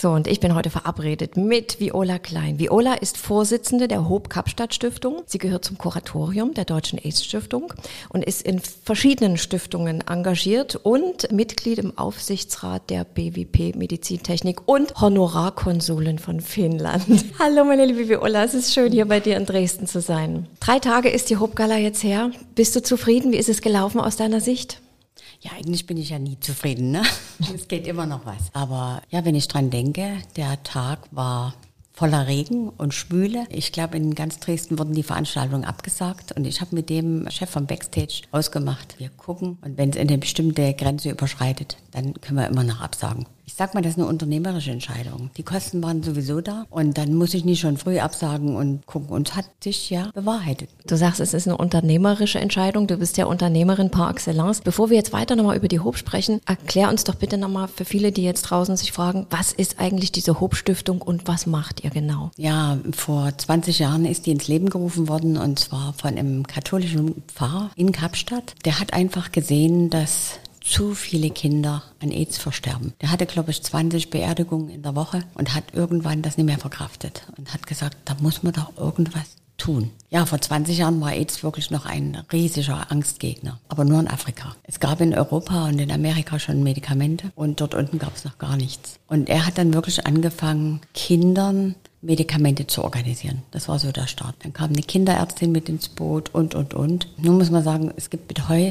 So, und ich bin heute verabredet mit Viola Klein. Viola ist Vorsitzende der Hob Kapstadt Stiftung. Sie gehört zum Kuratorium der Deutschen AIDS Stiftung und ist in verschiedenen Stiftungen engagiert und Mitglied im Aufsichtsrat der BWP Medizintechnik und Honorarkonsulin von Finnland. Hallo, meine liebe Viola, es ist schön, hier bei dir in Dresden zu sein. Drei Tage ist die Hob Gala jetzt her. Bist du zufrieden? Wie ist es gelaufen aus deiner Sicht? Ja, eigentlich bin ich ja nie zufrieden, ne? Es geht immer noch was. Aber ja, wenn ich dran denke, der Tag war voller Regen und Schwüle. Ich glaube, in ganz Dresden wurden die Veranstaltungen abgesagt und ich habe mit dem Chef vom Backstage ausgemacht, wir gucken und wenn es eine bestimmte Grenze überschreitet, dann können wir immer noch absagen. Ich sag mal, das ist eine unternehmerische Entscheidung. Die Kosten waren sowieso da und dann muss ich nicht schon früh absagen und gucken. Und hat sich ja bewahrheitet. Du sagst, es ist eine unternehmerische Entscheidung. Du bist ja Unternehmerin par excellence. Bevor wir jetzt weiter nochmal über die Hob sprechen, erklär uns doch bitte nochmal für viele, die jetzt draußen sich fragen, was ist eigentlich diese Hob-Stiftung und was macht ihr genau? Ja, vor 20 Jahren ist die ins Leben gerufen worden und zwar von einem katholischen Pfarrer in Kapstadt. Der hat einfach gesehen, dass zu viele Kinder an AIDS versterben. Der hatte, glaube ich, 20 Beerdigungen in der Woche und hat irgendwann das nicht mehr verkraftet und hat gesagt, da muss man doch irgendwas tun. Ja, vor 20 Jahren war AIDS wirklich noch ein riesiger Angstgegner, aber nur in Afrika. Es gab in Europa und in Amerika schon Medikamente und dort unten gab es noch gar nichts. Und er hat dann wirklich angefangen, Kindern Medikamente zu organisieren. Das war so der Start. Dann kam eine Kinderärztin mit ins Boot und, und, und. Nun muss man sagen, es gibt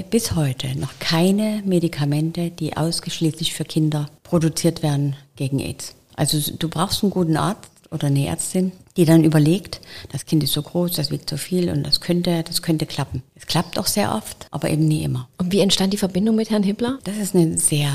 bis heute noch keine Medikamente, die ausschließlich für Kinder produziert werden gegen AIDS. Also du brauchst einen guten Arzt oder eine Ärztin, die dann überlegt, das Kind ist so groß, das wiegt so viel und das könnte, das könnte klappen. Es klappt auch sehr oft, aber eben nie immer. Und wie entstand die Verbindung mit Herrn Hippler? Das ist eine sehr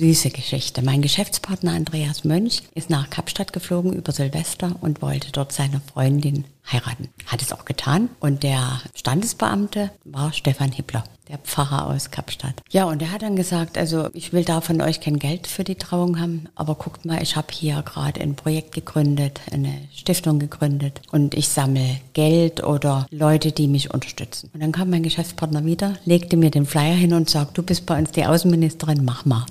süße Geschichte. Mein Geschäftspartner Andreas Mönch ist nach Kapstadt geflogen über Silvester und wollte dort seine Freundin heiraten. Hat es auch getan. Und der Standesbeamte war Stefan Hippler, der Pfarrer aus Kapstadt. Ja, und er hat dann gesagt, also ich will da von euch kein Geld für die Trauung haben, aber guckt mal, ich habe hier gerade ein Projekt gegründet, eine Stiftung gegründet und ich sammle Geld oder Leute, die mich unterstützen. Und dann kam mein Geschäftspartner wieder, legte mir den Flyer hin und sagt, du bist bei uns die Außenministerin, mach mal.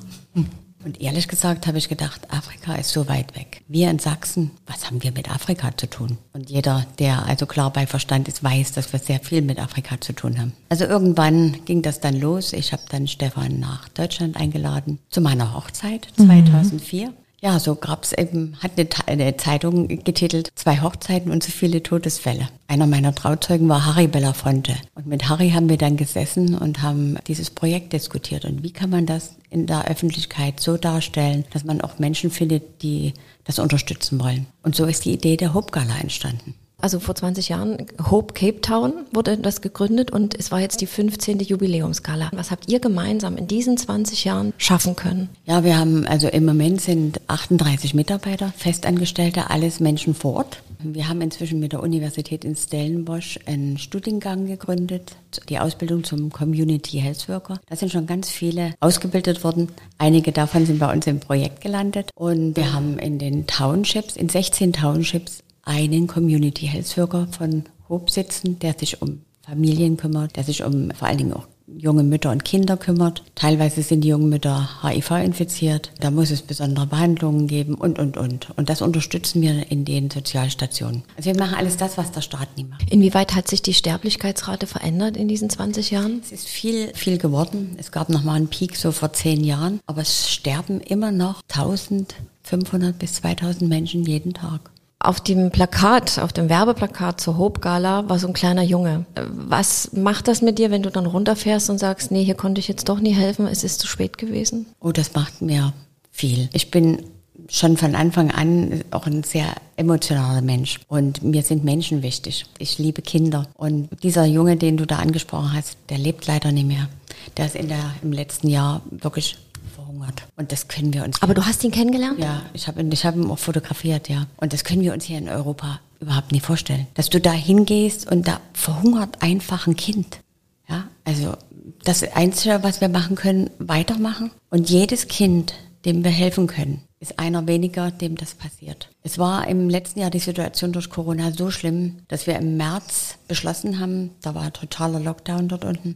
Und ehrlich gesagt habe ich gedacht, Afrika ist so weit weg. Wir in Sachsen, was haben wir mit Afrika zu tun? Und jeder, der also klar bei Verstand ist, weiß, dass wir sehr viel mit Afrika zu tun haben. Also irgendwann ging das dann los. Ich habe dann Stefan nach Deutschland eingeladen zu meiner Hochzeit 2004. Mhm. Ja, so gab's eben, hat eine, eine, Zeitung getitelt, zwei Hochzeiten und so viele Todesfälle. Einer meiner Trauzeugen war Harry Belafonte. Und mit Harry haben wir dann gesessen und haben dieses Projekt diskutiert. Und wie kann man das in der Öffentlichkeit so darstellen, dass man auch Menschen findet, die das unterstützen wollen. Und so ist die Idee der Hope Gala entstanden. Also vor 20 Jahren, Hope Cape Town wurde das gegründet und es war jetzt die 15. Jubiläumsgala. Was habt ihr gemeinsam in diesen 20 Jahren schaffen können? Ja, wir haben, also im Moment sind 38 Mitarbeiter, Festangestellte, alles Menschen vor Ort. Wir haben inzwischen mit der Universität in Stellenbosch einen Studiengang gegründet, die Ausbildung zum Community Health Worker. Da sind schon ganz viele ausgebildet worden. Einige davon sind bei uns im Projekt gelandet. Und wir haben in den Townships, in 16 Townships, einen Community Health Worker von Hope sitzen, der sich um Familien kümmert, der sich um vor allen Dingen auch junge Mütter und Kinder kümmert. Teilweise sind die jungen Mütter HIV infiziert. Da muss es besondere Behandlungen geben und, und, und. Und das unterstützen wir in den Sozialstationen. Also wir machen alles das, was der Staat nie macht. Inwieweit hat sich die Sterblichkeitsrate verändert in diesen 20 Jahren? Es ist viel, viel geworden. Es gab noch mal einen Peak so vor zehn Jahren. Aber es sterben immer noch 1500 bis 2000 Menschen jeden Tag. Auf dem Plakat, auf dem Werbeplakat zur Hope Gala war so ein kleiner Junge. Was macht das mit dir, wenn du dann runterfährst und sagst, nee, hier konnte ich jetzt doch nie helfen, es ist zu spät gewesen? Oh, das macht mir viel. Ich bin schon von Anfang an auch ein sehr emotionaler Mensch und mir sind Menschen wichtig. Ich liebe Kinder und dieser Junge, den du da angesprochen hast, der lebt leider nicht mehr. Der ist in der, im letzten Jahr wirklich verhungert. Und das können wir uns. Aber du hast ihn kennengelernt? Ja, ich habe ich hab ihn auch fotografiert, ja. Und das können wir uns hier in Europa überhaupt nicht vorstellen. Dass du da hingehst und da verhungert einfach ein Kind. Ja, also das Einzige, was wir machen können, weitermachen und jedes Kind, dem wir helfen können, ist einer weniger, dem das passiert. Es war im letzten Jahr die Situation durch Corona so schlimm, dass wir im März beschlossen haben, da war totaler Lockdown dort unten,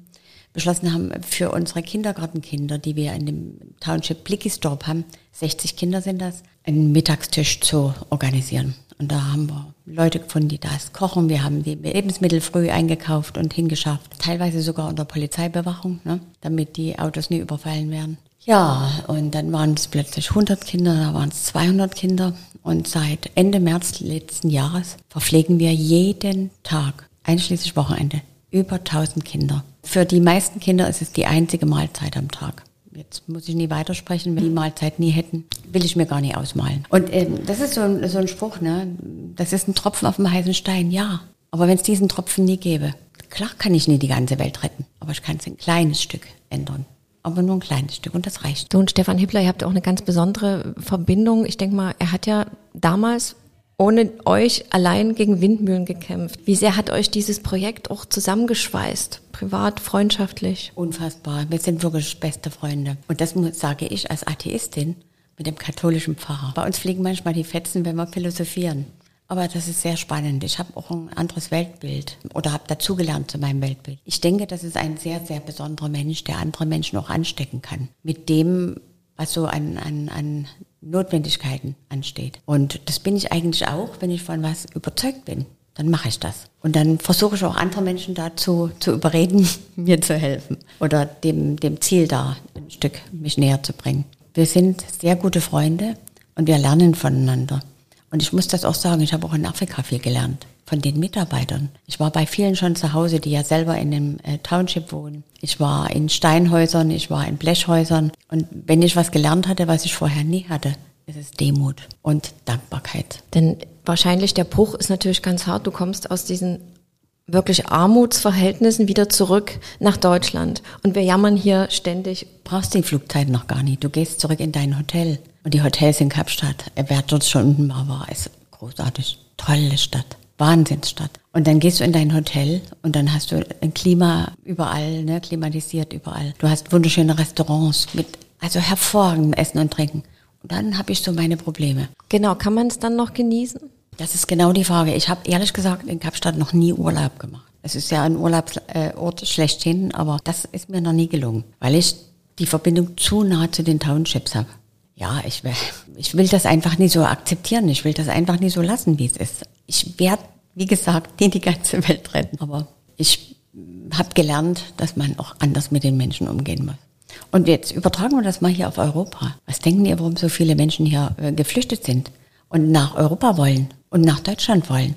beschlossen haben, für unsere Kindergartenkinder, die wir in dem Township Blickisdorp haben, 60 Kinder sind das, einen Mittagstisch zu organisieren. Und da haben wir Leute gefunden, die das kochen. Wir haben die Lebensmittel früh eingekauft und hingeschafft. Teilweise sogar unter Polizeibewachung, ne, damit die Autos nie überfallen werden. Ja, und dann waren es plötzlich 100 Kinder, da waren es 200 Kinder. Und seit Ende März letzten Jahres verpflegen wir jeden Tag, einschließlich Wochenende, über 1000 Kinder. Für die meisten Kinder ist es die einzige Mahlzeit am Tag. Jetzt muss ich nie weitersprechen, wenn die Mahlzeit nie hätten, will ich mir gar nicht ausmalen. Und ähm, das ist so ein, so ein Spruch, ne? Das ist ein Tropfen auf dem heißen Stein, ja. Aber wenn es diesen Tropfen nie gäbe, klar kann ich nie die ganze Welt retten, aber ich kann es ein kleines Stück ändern aber nur ein kleines Stück und das reicht. Du und Stefan Hippler, ihr habt auch eine ganz besondere Verbindung. Ich denke mal, er hat ja damals ohne euch allein gegen Windmühlen gekämpft. Wie sehr hat euch dieses Projekt auch zusammengeschweißt? Privat, freundschaftlich? Unfassbar. Wir sind wirklich beste Freunde. Und das sage ich als Atheistin mit dem katholischen Pfarrer. Bei uns fliegen manchmal die Fetzen, wenn wir philosophieren. Aber das ist sehr spannend. Ich habe auch ein anderes Weltbild oder habe dazugelernt zu meinem Weltbild. Ich denke, das ist ein sehr, sehr besonderer Mensch, der andere Menschen auch anstecken kann. Mit dem, was so an, an, an Notwendigkeiten ansteht. Und das bin ich eigentlich auch, wenn ich von was überzeugt bin. Dann mache ich das. Und dann versuche ich auch andere Menschen dazu zu überreden, mir zu helfen oder dem, dem Ziel da ein Stück mich näher zu bringen. Wir sind sehr gute Freunde und wir lernen voneinander. Und ich muss das auch sagen, ich habe auch in Afrika viel gelernt von den Mitarbeitern. Ich war bei vielen schon zu Hause, die ja selber in dem äh, Township wohnen. Ich war in Steinhäusern, ich war in Blechhäusern. Und wenn ich was gelernt hatte, was ich vorher nie hatte, ist es Demut und Dankbarkeit. Denn wahrscheinlich der Bruch ist natürlich ganz hart. Du kommst aus diesen wirklich Armutsverhältnissen wieder zurück nach Deutschland. Und wir jammern hier ständig. Brauchst die Flugzeit noch gar nicht. Du gehst zurück in dein Hotel. Und die Hotels in Kapstadt, wer dort schon unten war, war es großartig. Tolle Stadt. Wahnsinnsstadt. Und dann gehst du in dein Hotel und dann hast du ein Klima überall, ne, klimatisiert überall. Du hast wunderschöne Restaurants mit, also hervorragendem Essen und Trinken. Und dann habe ich so meine Probleme. Genau, kann man es dann noch genießen? Das ist genau die Frage. Ich habe ehrlich gesagt in Kapstadt noch nie Urlaub gemacht. Es ist ja ein Urlaubsort schlechthin, aber das ist mir noch nie gelungen, weil ich die Verbindung zu nah zu den Townships habe. Ja, ich will, ich will das einfach nie so akzeptieren. Ich will das einfach nie so lassen, wie es ist. Ich werde, wie gesagt, nie die ganze Welt retten. Aber ich habe gelernt, dass man auch anders mit den Menschen umgehen muss. Und jetzt übertragen wir das mal hier auf Europa. Was denken ihr, warum so viele Menschen hier äh, geflüchtet sind und nach Europa wollen und nach Deutschland wollen?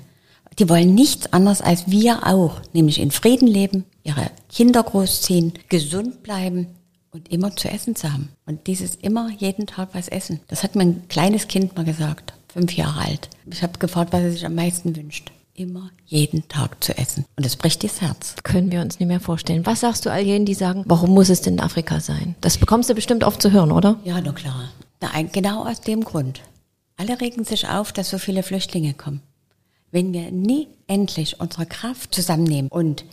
Die wollen nichts anderes als wir auch, nämlich in Frieden leben, ihre Kinder großziehen, gesund bleiben und immer zu essen zu haben. Und dieses immer jeden Tag was essen. Das hat mein kleines Kind mal gesagt, fünf Jahre alt. Ich habe gefragt, was er sich am meisten wünscht. Immer jeden Tag zu essen. Und das bricht das Herz. Können wir uns nicht mehr vorstellen. Was sagst du all jenen, die sagen, warum muss es denn in Afrika sein? Das bekommst du bestimmt oft zu hören, oder? Ja, na klar. Na, genau aus dem Grund. Alle regen sich auf, dass so viele Flüchtlinge kommen. Wenn wir nie endlich unsere Kraft zusammennehmen und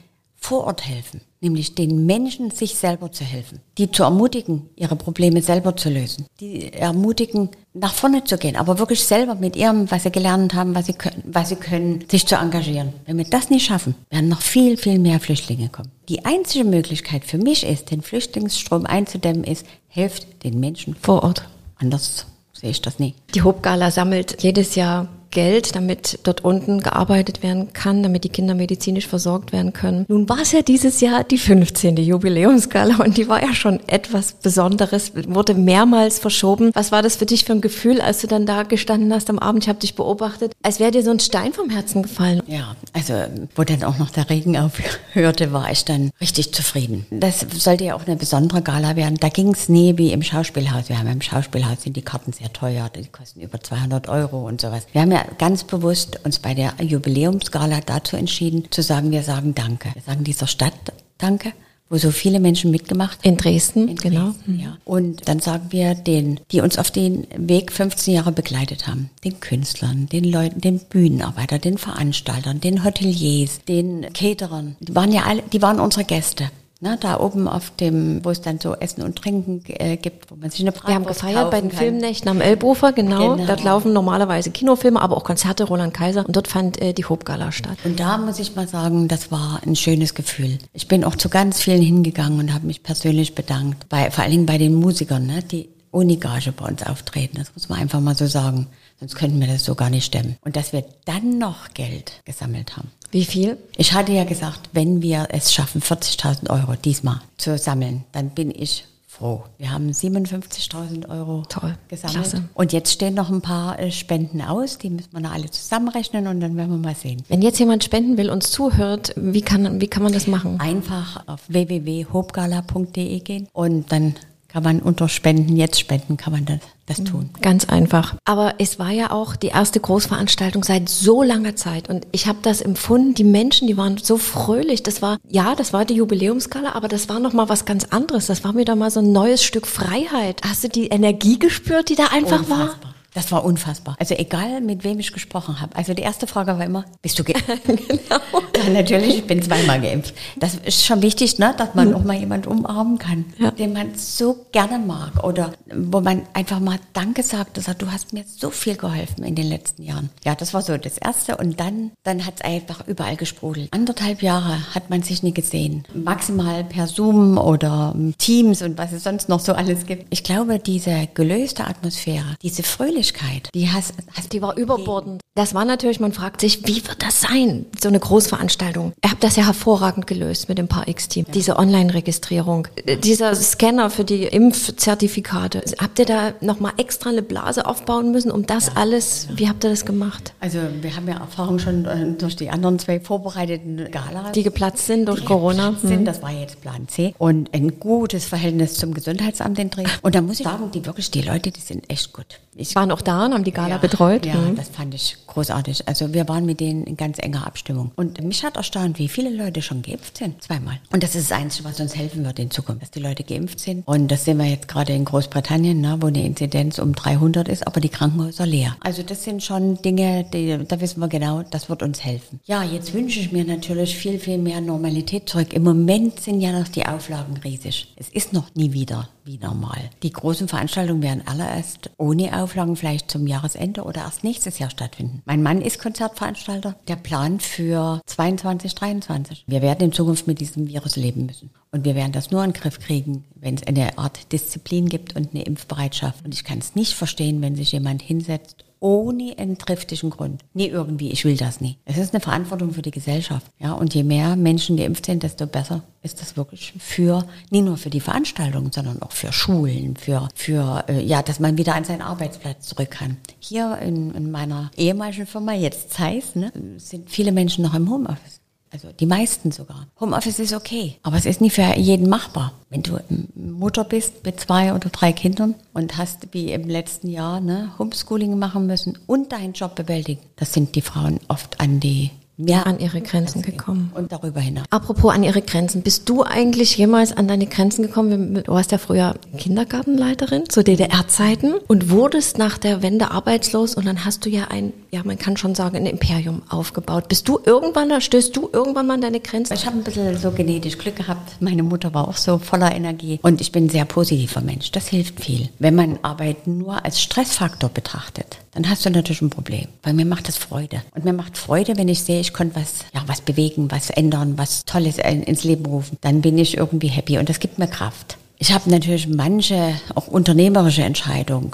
vor Ort helfen, nämlich den Menschen sich selber zu helfen, die zu ermutigen, ihre Probleme selber zu lösen, die ermutigen, nach vorne zu gehen, aber wirklich selber mit ihrem, was sie gelernt haben, was sie können, was sie können, sich zu engagieren. Wenn wir das nicht schaffen, werden noch viel, viel mehr Flüchtlinge kommen. Die einzige Möglichkeit für mich ist, den Flüchtlingsstrom einzudämmen, ist, helft den Menschen vor Ort. Anders sehe ich das nie. Die Hobgala sammelt jedes Jahr Geld, damit dort unten gearbeitet werden kann, damit die Kinder medizinisch versorgt werden können. Nun war es ja dieses Jahr die 15. Jubiläumsgala und die war ja schon etwas Besonderes, wurde mehrmals verschoben. Was war das für dich für ein Gefühl, als du dann da gestanden hast am Abend? Ich habe dich beobachtet, als wäre dir so ein Stein vom Herzen gefallen. Ja, also wo dann auch noch der Regen aufhörte, war ich dann richtig zufrieden. Das sollte ja auch eine besondere Gala werden. Da ging es nie wie im Schauspielhaus. Wir haben im Schauspielhaus sind die Karten sehr teuer, die kosten über 200 Euro und sowas. Wir haben ja ganz bewusst uns bei der Jubiläumsgala dazu entschieden, zu sagen, wir sagen Danke. Wir sagen dieser Stadt Danke wo so viele Menschen mitgemacht haben. In Dresden, In genau. Dresden, ja. Und dann sagen wir den, die uns auf den Weg 15 Jahre begleitet haben, den Künstlern, den Leuten, den Bühnenarbeitern, den Veranstaltern, den Hoteliers, den Caterern, die waren ja alle, die waren unsere Gäste. Ne, da oben auf dem, wo es dann so Essen und Trinken äh, gibt, wo man sich eine Bratwurst Wir haben gefeiert bei den kann. Filmnächten am Elbufer, genau. genau. Dort laufen normalerweise Kinofilme, aber auch Konzerte Roland Kaiser und dort fand äh, die Hobgala statt. Und da muss ich mal sagen, das war ein schönes Gefühl. Ich bin auch zu ganz vielen hingegangen und habe mich persönlich bedankt, bei, vor allen Dingen bei den Musikern, ne, die ohne Gage bei uns auftreten. Das muss man einfach mal so sagen. Sonst könnten wir das so gar nicht stemmen. Und dass wir dann noch Geld gesammelt haben. Wie viel? Ich hatte ja gesagt, wenn wir es schaffen, 40.000 Euro diesmal zu sammeln, dann bin ich froh. Wir haben 57.000 Euro Toll. gesammelt. Klasse. Und jetzt stehen noch ein paar äh, Spenden aus. Die müssen wir noch alle zusammenrechnen und dann werden wir mal sehen. Wenn jetzt jemand spenden will, uns zuhört, wie kann, wie kann man das machen? Einfach auf www.hobgala.de gehen und dann kann man unter Spenden, jetzt Spenden, kann man das, das mhm. tun. Ganz einfach. Aber es war ja auch die erste Großveranstaltung seit so langer Zeit und ich habe das empfunden, die Menschen, die waren so fröhlich. Das war, ja, das war die Jubiläumskala, aber das war nochmal was ganz anderes. Das war wieder mal so ein neues Stück Freiheit. Hast du die Energie gespürt, die da einfach Unfassbar. war? Das war unfassbar. Also egal, mit wem ich gesprochen habe. Also die erste Frage war immer, bist du geimpft? genau. Ja, natürlich, ich bin zweimal geimpft. Das ist schon wichtig, ne, dass man mhm. auch mal jemand umarmen kann, ja. den man so gerne mag oder wo man einfach mal Danke sagt, dass er, du hast mir so viel geholfen in den letzten Jahren. Ja, das war so das Erste und dann, dann hat es einfach überall gesprudelt. Anderthalb Jahre hat man sich nie gesehen. Maximal per Zoom oder Teams und was es sonst noch so alles gibt. Ich glaube, diese gelöste Atmosphäre, diese Fröhlichkeit, Fröhlichkeit, die hast, die war überbordend. Das war natürlich, man fragt sich, wie wird das sein, so eine Großveranstaltung? Ihr habt das ja hervorragend gelöst mit dem Paar X-Team. Diese Online-Registrierung, äh, dieser Scanner für die Impfzertifikate. Habt ihr da nochmal extra eine Blase aufbauen müssen, um das ja, alles, wie habt ihr das gemacht? Also wir haben ja Erfahrung schon äh, durch die anderen zwei vorbereiteten Galas. Die geplatzt sind durch Corona. Sind, mhm. Das war jetzt Plan C. Und ein gutes Verhältnis zum Gesundheitsamt in Dresden. Und da muss ich sagen, die wirklich, die Leute, die sind echt gut. Ich waren auch da und haben die Gala ja, betreut. Ja, mhm. das fand ich großartig. Also wir waren mit denen in ganz enger Abstimmung. Und mich hat erstaunt, wie viele Leute schon geimpft sind. Zweimal. Und das ist das Einzige, was uns helfen wird in Zukunft, dass die Leute geimpft sind. Und das sehen wir jetzt gerade in Großbritannien, ne, wo eine Inzidenz um 300 ist, aber die Krankenhäuser leer. Also das sind schon Dinge, die, da wissen wir genau, das wird uns helfen. Ja, jetzt wünsche ich mir natürlich viel, viel mehr Normalität zurück. Im Moment sind ja noch die Auflagen riesig. Es ist noch nie wieder wie normal. Die großen Veranstaltungen werden alle erst ohne Auflagen vielleicht zum Jahresende oder erst nächstes Jahr stattfinden. Mein Mann ist Konzertveranstalter. Der plant für 22, 23. Wir werden in Zukunft mit diesem Virus leben müssen. Und wir werden das nur in den Griff kriegen, wenn es eine Art Disziplin gibt und eine Impfbereitschaft. Und ich kann es nicht verstehen, wenn sich jemand hinsetzt ohne einen triftigen Grund. Nie irgendwie, ich will das nie. Es ist eine Verantwortung für die Gesellschaft. Ja, und je mehr Menschen geimpft sind, desto besser ist das wirklich für, nicht nur für die Veranstaltungen, sondern auch für Schulen, für, für, äh, ja, dass man wieder an seinen Arbeitsplatz zurück kann. Hier in, in meiner ehemaligen Firma, jetzt Zeiss, ne, sind viele Menschen noch im Homeoffice. Also die meisten sogar. Homeoffice ist okay, aber es ist nicht für jeden machbar. Wenn du Mutter bist mit zwei oder drei Kindern und hast wie im letzten Jahr ne, Homeschooling machen müssen und deinen Job bewältigen, das sind die Frauen oft an die mehr an ihre Grenzen gekommen. Und darüber hinaus. Apropos an ihre Grenzen, bist du eigentlich jemals an deine Grenzen gekommen? Du warst ja früher Kindergartenleiterin zu DDR-Zeiten und wurdest nach der Wende arbeitslos und dann hast du ja ein, ja man kann schon sagen, ein Imperium aufgebaut. Bist du irgendwann, da stößt du irgendwann mal an deine Grenzen? Ich habe ein bisschen so genetisch Glück gehabt. Meine Mutter war auch so voller Energie und ich bin ein sehr positiver Mensch. Das hilft viel. Wenn man Arbeit nur als Stressfaktor betrachtet, dann hast du natürlich ein Problem, weil mir macht das Freude. Und mir macht Freude, wenn ich sehe, ich konnte was, ja, was bewegen, was ändern, was Tolles ins Leben rufen. Dann bin ich irgendwie happy und das gibt mir Kraft. Ich habe natürlich manche auch unternehmerische Entscheidungen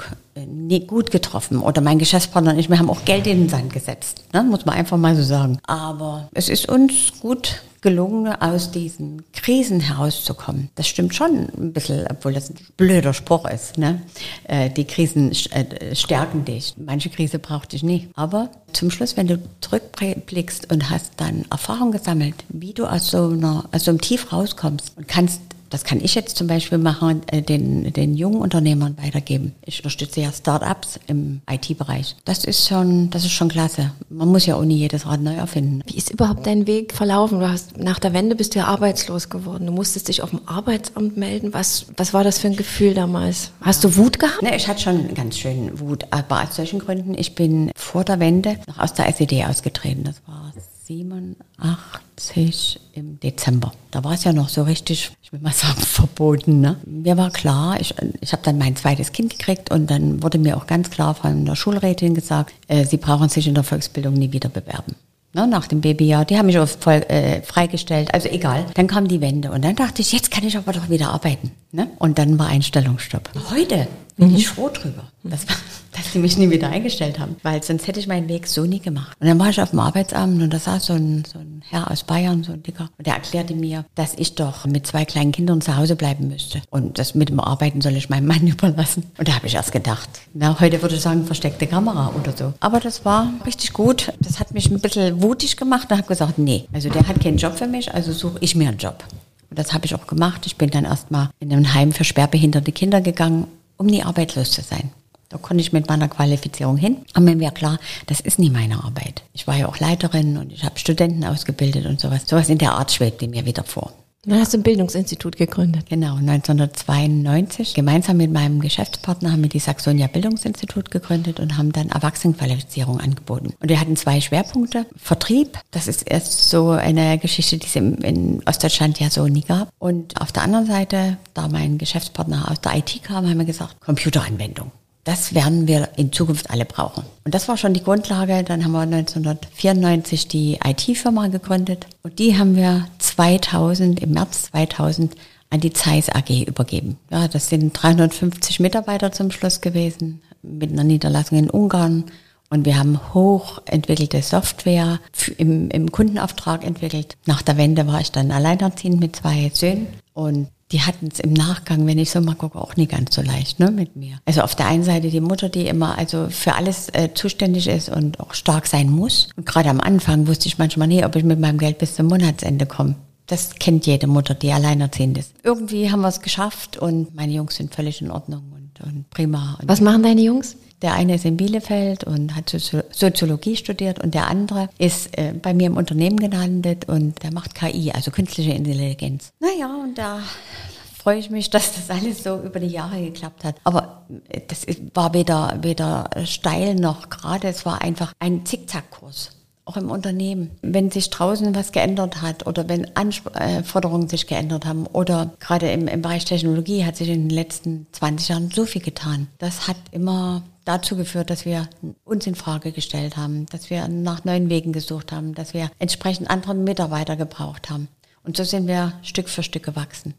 nie gut getroffen oder mein Geschäftspartner und ich, wir haben auch Geld in den Sand gesetzt, ne? muss man einfach mal so sagen. Aber es ist uns gut gelungen, aus diesen Krisen herauszukommen. Das stimmt schon ein bisschen, obwohl das ein blöder Spruch ist. Ne? Äh, die Krisen äh, stärken dich. Manche Krise braucht dich nicht. Aber zum Schluss, wenn du zurückblickst und hast dann Erfahrung gesammelt, wie du aus so, einer, aus so einem Tief rauskommst und kannst das kann ich jetzt zum Beispiel machen, äh, den, den jungen Unternehmern weitergeben. Ich unterstütze ja Start-ups im IT-Bereich. Das ist schon, das ist schon klasse. Man muss ja auch nie jedes Rad neu erfinden. Wie ist überhaupt dein Weg verlaufen? Du hast, nach der Wende bist du ja arbeitslos geworden. Du musstest dich auf dem Arbeitsamt melden. Was, was war das für ein Gefühl damals? Hast du Wut gehabt? Ne, ich hatte schon ganz schön Wut. Aber aus solchen Gründen, ich bin vor der Wende noch aus der SED ausgetreten. Das war 87 im Dezember. Da war es ja noch so richtig, ich will mal sagen, verboten. Ne? Mir war klar, ich, ich habe dann mein zweites Kind gekriegt und dann wurde mir auch ganz klar von der Schulrätin gesagt, äh, Sie brauchen sich in der Volksbildung nie wieder bewerben. Ne, nach dem Babyjahr, die haben mich auch voll, äh, freigestellt, also egal. Dann kam die Wende und dann dachte ich, jetzt kann ich aber doch wieder arbeiten. Ne? Und dann war Einstellungsstopp. Heute bin mhm. ich froh drüber, dass, dass die mich nie wieder eingestellt haben, weil sonst hätte ich meinen Weg so nie gemacht. Und dann war ich auf dem Arbeitsamt und da saß so ein, so ein Herr aus Bayern, so ein Dicker, und der erklärte mir, dass ich doch mit zwei kleinen Kindern zu Hause bleiben müsste. Und das mit dem Arbeiten soll ich meinem Mann überlassen. Und da habe ich erst gedacht, na, heute würde ich sagen, versteckte Kamera oder so. Aber das war richtig gut. Das hat mich ein bisschen wutig gemacht und habe gesagt, nee, also der hat keinen Job für mich, also suche ich mir einen Job. Und das habe ich auch gemacht. Ich bin dann erstmal in ein Heim für schwerbehinderte Kinder gegangen um nie arbeitslos zu sein. Da konnte ich mit meiner Qualifizierung hin. Aber mir war klar, das ist nie meine Arbeit. Ich war ja auch Leiterin und ich habe Studenten ausgebildet und sowas. Sowas in der Art schwebte mir wieder vor. Dann hast du ein Bildungsinstitut gegründet. Genau, 1992. Gemeinsam mit meinem Geschäftspartner haben wir die Saxonia Bildungsinstitut gegründet und haben dann Erwachsenenqualifizierung angeboten. Und wir hatten zwei Schwerpunkte. Vertrieb, das ist erst so eine Geschichte, die es in Ostdeutschland ja so nie gab. Und auf der anderen Seite, da mein Geschäftspartner aus der IT kam, haben wir gesagt, Computeranwendung. Das werden wir in Zukunft alle brauchen. Und das war schon die Grundlage. Dann haben wir 1994 die IT-Firma gegründet und die haben wir 2000, im März 2000 an die Zeiss AG übergeben. Ja, das sind 350 Mitarbeiter zum Schluss gewesen mit einer Niederlassung in Ungarn. Und wir haben hochentwickelte Software im, im Kundenauftrag entwickelt. Nach der Wende war ich dann alleinerziehend mit zwei Söhnen und die hatten es im Nachgang, wenn ich so mal gucke, auch nie ganz so leicht ne, mit mir. Also auf der einen Seite die Mutter, die immer also für alles äh, zuständig ist und auch stark sein muss. Und gerade am Anfang wusste ich manchmal nie, ob ich mit meinem Geld bis zum Monatsende komme. Das kennt jede Mutter, die alleinerziehend ist. Irgendwie haben wir es geschafft und meine Jungs sind völlig in Ordnung und, und prima. Und Was machen deine Jungs? Der eine ist in Bielefeld und hat Soziologie studiert und der andere ist äh, bei mir im Unternehmen gelandet und der macht KI, also künstliche Intelligenz. Naja, und da freue ich mich, dass das alles so über die Jahre geklappt hat. Aber äh, das war weder, weder steil noch gerade, es war einfach ein Zickzackkurs auch im Unternehmen. Wenn sich draußen was geändert hat oder wenn Anforderungen sich geändert haben oder gerade im, im Bereich Technologie hat sich in den letzten 20 Jahren so viel getan. Das hat immer dazu geführt, dass wir uns in Frage gestellt haben, dass wir nach neuen Wegen gesucht haben, dass wir entsprechend andere Mitarbeiter gebraucht haben. Und so sind wir Stück für Stück gewachsen.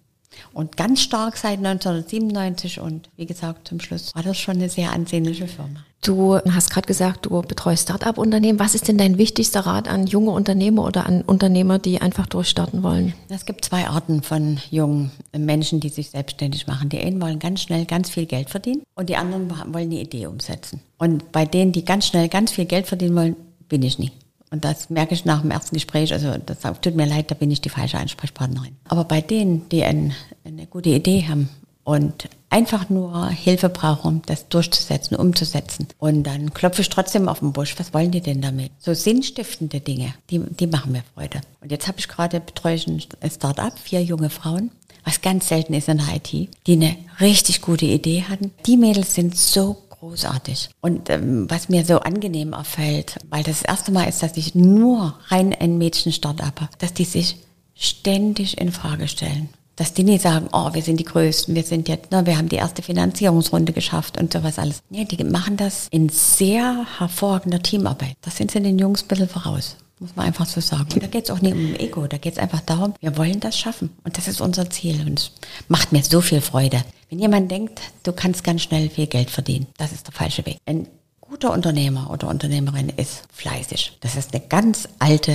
Und ganz stark seit 1997 und wie gesagt, zum Schluss war das schon eine sehr ansehnliche Firma. Du hast gerade gesagt, du betreust Start-up-Unternehmen. Was ist denn dein wichtigster Rat an junge Unternehmer oder an Unternehmer, die einfach durchstarten wollen? Es gibt zwei Arten von jungen Menschen, die sich selbstständig machen. Die einen wollen ganz schnell ganz viel Geld verdienen und die anderen wollen eine Idee umsetzen. Und bei denen, die ganz schnell ganz viel Geld verdienen wollen, bin ich nie. Und das merke ich nach dem ersten Gespräch. Also das tut mir leid, da bin ich die falsche Ansprechpartnerin. Aber bei denen, die ein, eine gute Idee haben und einfach nur Hilfe brauchen, das durchzusetzen, umzusetzen. Und dann klopfe ich trotzdem auf den Busch. Was wollen die denn damit? So sinnstiftende Dinge, die, die machen mir Freude. Und jetzt habe ich gerade betreue ich ein Start-up, vier junge Frauen, was ganz selten ist in der IT, die eine richtig gute Idee hatten. Die Mädels sind so großartig. Und ähm, was mir so angenehm auffällt, weil das, das erste Mal ist, dass ich nur rein ein Mädchen-Start-up habe, dass die sich ständig in Frage stellen dass die nicht sagen, oh, wir sind die Größten, wir sind jetzt, ne, wir haben die erste Finanzierungsrunde geschafft und sowas alles. Nee, die machen das in sehr hervorragender Teamarbeit. Das sind sie den Jungs ein bisschen voraus. Muss man einfach so sagen. Und da geht es auch nicht um Ego, da geht es einfach darum, wir wollen das schaffen. Und das ist unser Ziel. Und es macht mir so viel Freude. Wenn jemand denkt, du kannst ganz schnell viel Geld verdienen, das ist der falsche Weg. Ein guter Unternehmer oder Unternehmerin ist fleißig. Das ist eine ganz alte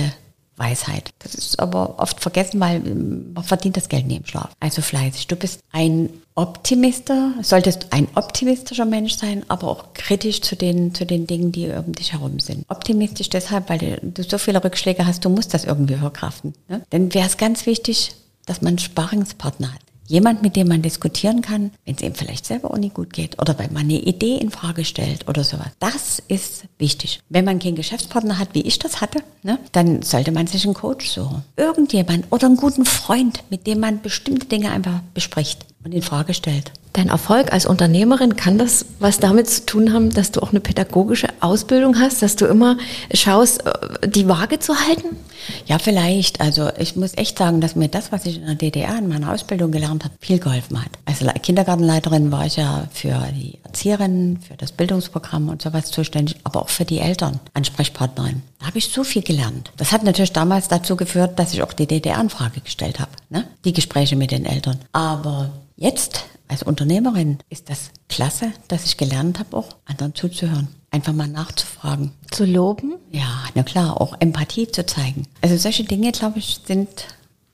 Weisheit. Das ist aber oft vergessen, weil man verdient das Geld nie im Schlaf. Also fleißig. Du bist ein Optimister, solltest ein optimistischer Mensch sein, aber auch kritisch zu den, zu den Dingen, die um dich herum sind. Optimistisch deshalb, weil du so viele Rückschläge hast, du musst das irgendwie verkraften. Ne? Denn wäre es ganz wichtig, dass man einen Sparingspartner hat. Jemand, mit dem man diskutieren kann, wenn es ihm vielleicht selber auch nicht gut geht oder wenn man eine Idee in Frage stellt oder sowas. Das ist wichtig. Wenn man keinen Geschäftspartner hat, wie ich das hatte, ne, dann sollte man sich einen Coach suchen. Irgendjemand oder einen guten Freund, mit dem man bestimmte Dinge einfach bespricht und in Frage stellt. Dein Erfolg als Unternehmerin, kann das was damit zu tun haben, dass du auch eine pädagogische Ausbildung hast, dass du immer schaust, äh, die Waage zu halten? Ja, vielleicht. Also ich muss echt sagen, dass mir das, was ich in der DDR in meiner Ausbildung gelernt habe, viel geholfen hat. Als Kindergartenleiterin war ich ja für die Erzieherinnen, für das Bildungsprogramm und sowas zuständig, aber auch für die Eltern, Ansprechpartnerin. Da habe ich so viel gelernt. Das hat natürlich damals dazu geführt, dass ich auch die DDR in Frage gestellt habe, ne? die Gespräche mit den Eltern. Aber jetzt als Unternehmerin ist das klasse, dass ich gelernt habe, auch anderen zuzuhören. Einfach mal nachzufragen. Zu loben? Ja, na klar, auch Empathie zu zeigen. Also solche Dinge, glaube ich, sind,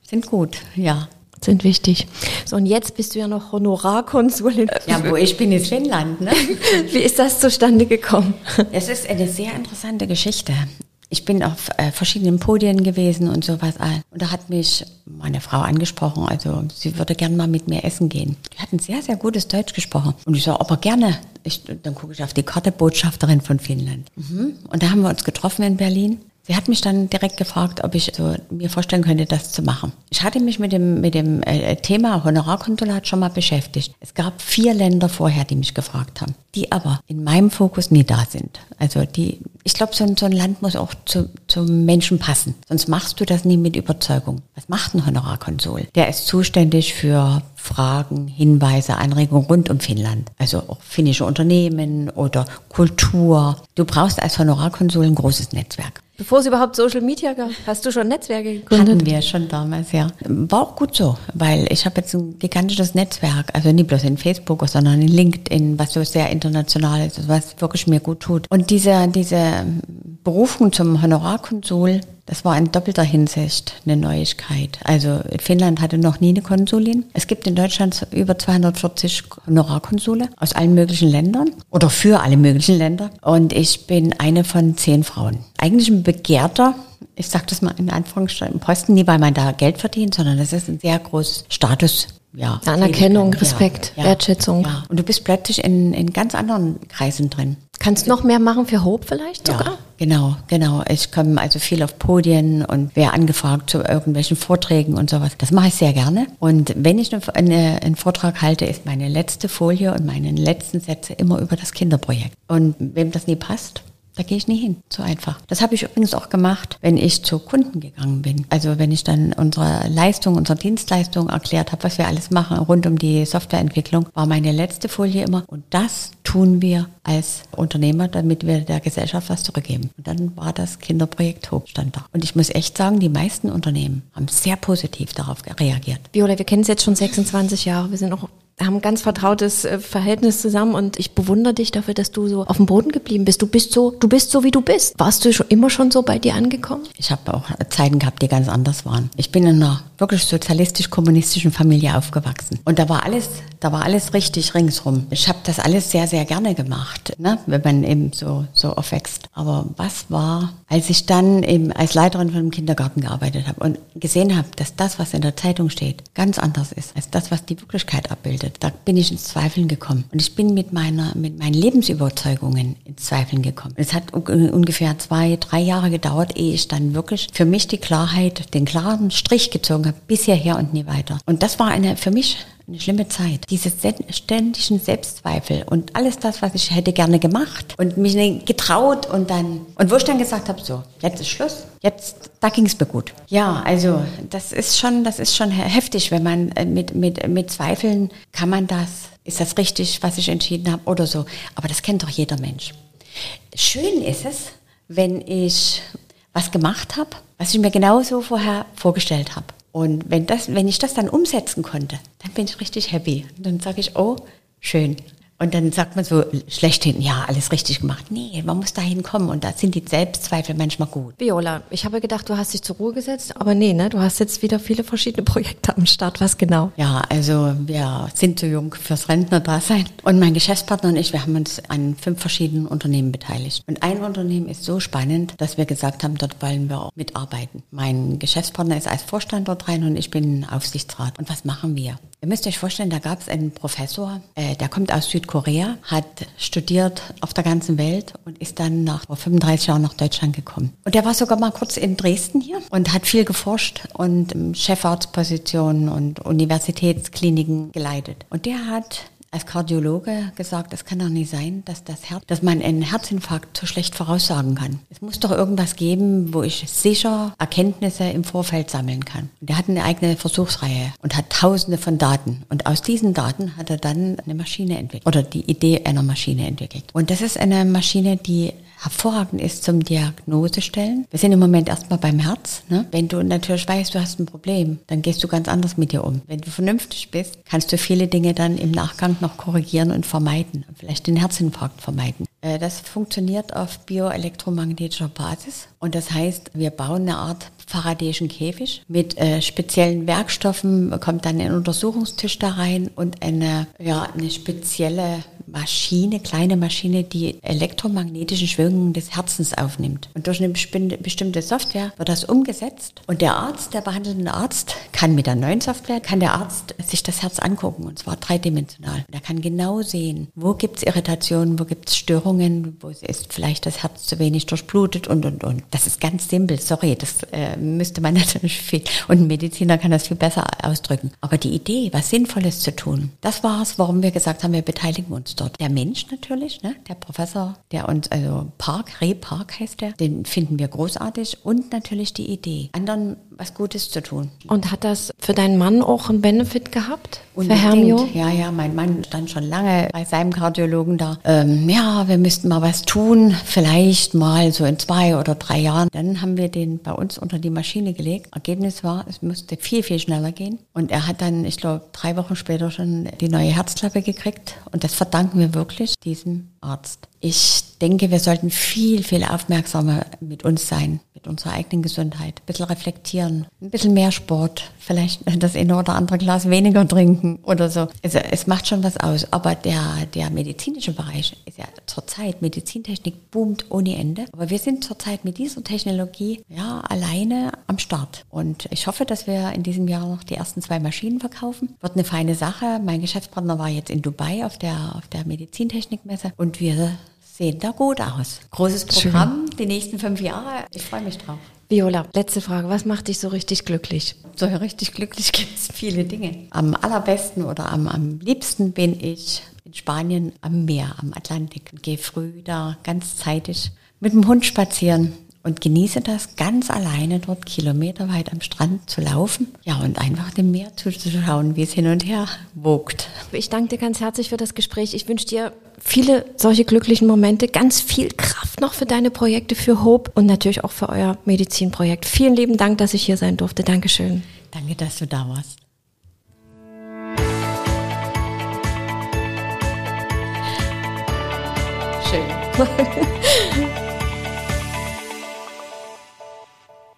sind gut, ja. Sind wichtig. So, und jetzt bist du ja noch Honorarkonsulin. Ja, wo ich bin, ist Finnland. Ne? Wie ist das zustande gekommen? Es ist eine sehr interessante Geschichte ich bin auf äh, verschiedenen Podien gewesen und sowas. Und da hat mich meine Frau angesprochen, also sie würde gerne mal mit mir essen gehen. Die hat ein sehr, sehr gutes Deutsch gesprochen. Und ich so, aber gerne. Ich, dann gucke ich auf die Karte Botschafterin von Finnland. Mhm. Und da haben wir uns getroffen in Berlin. Sie hat mich dann direkt gefragt, ob ich so mir vorstellen könnte, das zu machen. Ich hatte mich mit dem, mit dem äh, Thema Honorarkonsulat schon mal beschäftigt. Es gab vier Länder vorher, die mich gefragt haben, die aber in meinem Fokus nie da sind. Also die, ich glaube, so, so, ein Land muss auch zu, zum Menschen passen. Sonst machst du das nie mit Überzeugung. Was macht ein Honorarkonsul? Der ist zuständig für Fragen, Hinweise, Anregungen rund um Finnland. Also auch finnische Unternehmen oder Kultur. Du brauchst als Honorarkonsul ein großes Netzwerk. Bevor es überhaupt Social Media gab, hast du schon Netzwerke gegründet? Hatten wir schon damals, ja. War auch gut so, weil ich habe jetzt ein gigantisches Netzwerk, also nicht bloß in Facebook, sondern in LinkedIn, was so sehr international ist, was wirklich mir gut tut. Und diese, diese Berufung zum Honorarkonsul, das war in doppelter Hinsicht eine Neuigkeit. Also Finnland hatte noch nie eine Konsulin. Es gibt in Deutschland über 240 Honorarkonsule aus allen möglichen Ländern oder für alle möglichen Länder. Und ich bin eine von zehn Frauen. Eigentlich ein begehrter ich sage das mal in Anführungsstrichen, Posten, nie weil man da Geld verdient, sondern das ist ein sehr großes Status. Ja, Anerkennung, Respekt, ja, Wertschätzung. Ja. Und du bist plötzlich in, in ganz anderen Kreisen drin. Kannst du noch mehr machen für Hope vielleicht sogar? Ja, genau, genau. Ich komme also viel auf Podien und wäre angefragt zu irgendwelchen Vorträgen und sowas. Das mache ich sehr gerne. Und wenn ich eine, eine, einen Vortrag halte, ist meine letzte Folie und meine letzten Sätze immer über das Kinderprojekt. Und wem das nie passt, da gehe ich nie hin, so einfach. Das habe ich übrigens auch gemacht, wenn ich zu Kunden gegangen bin. Also wenn ich dann unsere Leistung, unsere Dienstleistung erklärt habe, was wir alles machen rund um die Softwareentwicklung, war meine letzte Folie immer. Und das tun wir als Unternehmer, damit wir der Gesellschaft was zurückgeben. Und dann war das Kinderprojekt Hope stand da. Und ich muss echt sagen, die meisten Unternehmen haben sehr positiv darauf reagiert. Viola, wir kennen es jetzt schon 26 Jahre. Wir sind noch haben ein ganz vertrautes äh, Verhältnis zusammen und ich bewundere dich dafür, dass du so auf dem Boden geblieben bist. Du bist so, du bist so wie du bist. Warst du schon immer schon so bei dir angekommen? Ich habe auch Zeiten gehabt, die ganz anders waren. Ich bin in einer wirklich sozialistisch-kommunistischen Familie aufgewachsen und da war alles, da war alles richtig ringsrum. Ich habe das alles sehr, sehr gerne gemacht, ne? wenn man eben so so aufwächst. Aber was war, als ich dann eben als Leiterin von einem Kindergarten gearbeitet habe und gesehen habe, dass das, was in der Zeitung steht, ganz anders ist als das, was die Wirklichkeit abbildet. Da bin ich ins Zweifeln gekommen. Und ich bin mit meiner, mit meinen Lebensüberzeugungen ins Zweifeln gekommen. Es hat ungefähr zwei, drei Jahre gedauert, ehe ich dann wirklich für mich die Klarheit, den klaren Strich gezogen habe, bis hierher und nie weiter. Und das war eine, für mich eine schlimme Zeit. Diese ständigen Selbstzweifel und alles das, was ich hätte gerne gemacht und mich nicht getraut und dann, und wo ich dann gesagt habe, so, jetzt ist Schluss, jetzt, da ging es mir gut. Ja, also das ist schon, das ist schon heftig, wenn man äh, mit, mit, mit Zweifeln kann man das, ist das richtig, was ich entschieden habe oder so. Aber das kennt doch jeder Mensch. Schön ist es, wenn ich was gemacht habe, was ich mir genauso vorher vorgestellt habe. Und wenn, das, wenn ich das dann umsetzen konnte, dann bin ich richtig happy. Und dann sage ich, oh, schön. Und dann sagt man so schlechthin, ja, alles richtig gemacht. Nee, man muss dahin kommen und da sind die Selbstzweifel manchmal gut. Viola, ich habe gedacht, du hast dich zur Ruhe gesetzt, aber nee, ne? Du hast jetzt wieder viele verschiedene Projekte am Start. Was genau? Ja, also wir sind zu jung fürs Rentner-Dasein. Und mein Geschäftspartner und ich, wir haben uns an fünf verschiedenen Unternehmen beteiligt. Und ein Unternehmen ist so spannend, dass wir gesagt haben, dort wollen wir auch mitarbeiten. Mein Geschäftspartner ist als Vorstand dort rein und ich bin Aufsichtsrat. Und was machen wir? Ihr müsst euch vorstellen, da gab es einen Professor, äh, der kommt aus Südkorea, hat studiert auf der ganzen Welt und ist dann nach vor 35 Jahren nach Deutschland gekommen. Und der war sogar mal kurz in Dresden hier und hat viel geforscht und ähm, Chefarztpositionen und Universitätskliniken geleitet. Und der hat als Kardiologe gesagt, es kann doch nicht sein, dass das Herz, dass man einen Herzinfarkt so schlecht voraussagen kann. Es muss doch irgendwas geben, wo ich sicher Erkenntnisse im Vorfeld sammeln kann. Und er hat eine eigene Versuchsreihe und hat tausende von Daten. Und aus diesen Daten hat er dann eine Maschine entwickelt oder die Idee einer Maschine entwickelt. Und das ist eine Maschine, die hervorragend ist zum Diagnosestellen. Wir sind im Moment erstmal beim Herz. Ne? Wenn du natürlich weißt, du hast ein Problem, dann gehst du ganz anders mit dir um. Wenn du vernünftig bist, kannst du viele Dinge dann im Nachgang noch korrigieren und vermeiden. Vielleicht den Herzinfarkt vermeiden. Äh, das funktioniert auf bioelektromagnetischer Basis. Und das heißt, wir bauen eine Art Faradayschen Käfig mit äh, speziellen Werkstoffen, kommt dann ein Untersuchungstisch da rein und eine, ja, eine spezielle Maschine, kleine Maschine, die elektromagnetischen Schwingungen des Herzens aufnimmt. Und durch eine bestimmte Software wird das umgesetzt. Und der Arzt, der behandelnde Arzt, kann mit der neuen Software, kann der Arzt sich das Herz angucken, und zwar dreidimensional. Und er kann genau sehen, wo gibt es Irritationen, wo gibt es Störungen, wo ist vielleicht das Herz zu wenig durchblutet und, und, und. Das ist ganz simpel, sorry, das äh, müsste man natürlich viel, und ein Mediziner kann das viel besser ausdrücken. Aber die Idee, was Sinnvolles zu tun, das war es, warum wir gesagt haben, wir beteiligen uns dort. Der Mensch natürlich, ne? der Professor, der uns, also Park, Re Park heißt der, den finden wir großartig und natürlich die Idee, anderen was Gutes zu tun. Und hat das für deinen Mann auch einen Benefit gehabt? Unbedingt. Für Hermio? Ja, ja, mein Mann stand schon lange bei seinem Kardiologen da. Ähm, ja, wir müssten mal was tun, vielleicht mal so in zwei oder drei Jahren. Dann haben wir den bei uns unter die Maschine gelegt. Ergebnis war, es musste viel, viel schneller gehen. Und er hat dann, ich glaube, drei Wochen später schon die neue Herzklappe gekriegt. Und das verdanken wir wirklich diesem Arzt. Ich denke, wir sollten viel, viel aufmerksamer mit uns sein, mit unserer eigenen Gesundheit. Ein bisschen reflektieren, ein bisschen mehr Sport, vielleicht das eine oder andere Glas weniger trinken oder so. Also es macht schon was aus. Aber der, der medizinische Bereich ist ja zurzeit, Medizintechnik boomt ohne Ende. Aber wir sind zurzeit mit dieser Technologie ja alleine am Start. Und ich hoffe, dass wir in diesem Jahr noch die ersten zwei Maschinen verkaufen. Wird eine feine Sache. Mein Geschäftspartner war jetzt in Dubai auf der, auf der Medizintechnikmesse und wir sehen da gut aus. Großes Programm, Schön. die nächsten fünf Jahre. Ich freue mich drauf. Viola, letzte Frage. Was macht dich so richtig glücklich? So richtig glücklich gibt es viele Dinge. Am allerbesten oder am, am liebsten bin ich in Spanien am Meer, am Atlantik. Und gehe früh da ganz zeitig mit dem Hund spazieren und genieße das ganz alleine dort kilometerweit am Strand zu laufen. Ja, und einfach dem Meer zuzuschauen, wie es hin und her wogt. Ich danke dir ganz herzlich für das Gespräch. Ich wünsche dir viele solche glücklichen Momente, ganz viel Kraft noch für deine Projekte, für Hope und natürlich auch für euer Medizinprojekt. Vielen lieben Dank, dass ich hier sein durfte. Dankeschön. Danke, dass du da warst. Schön.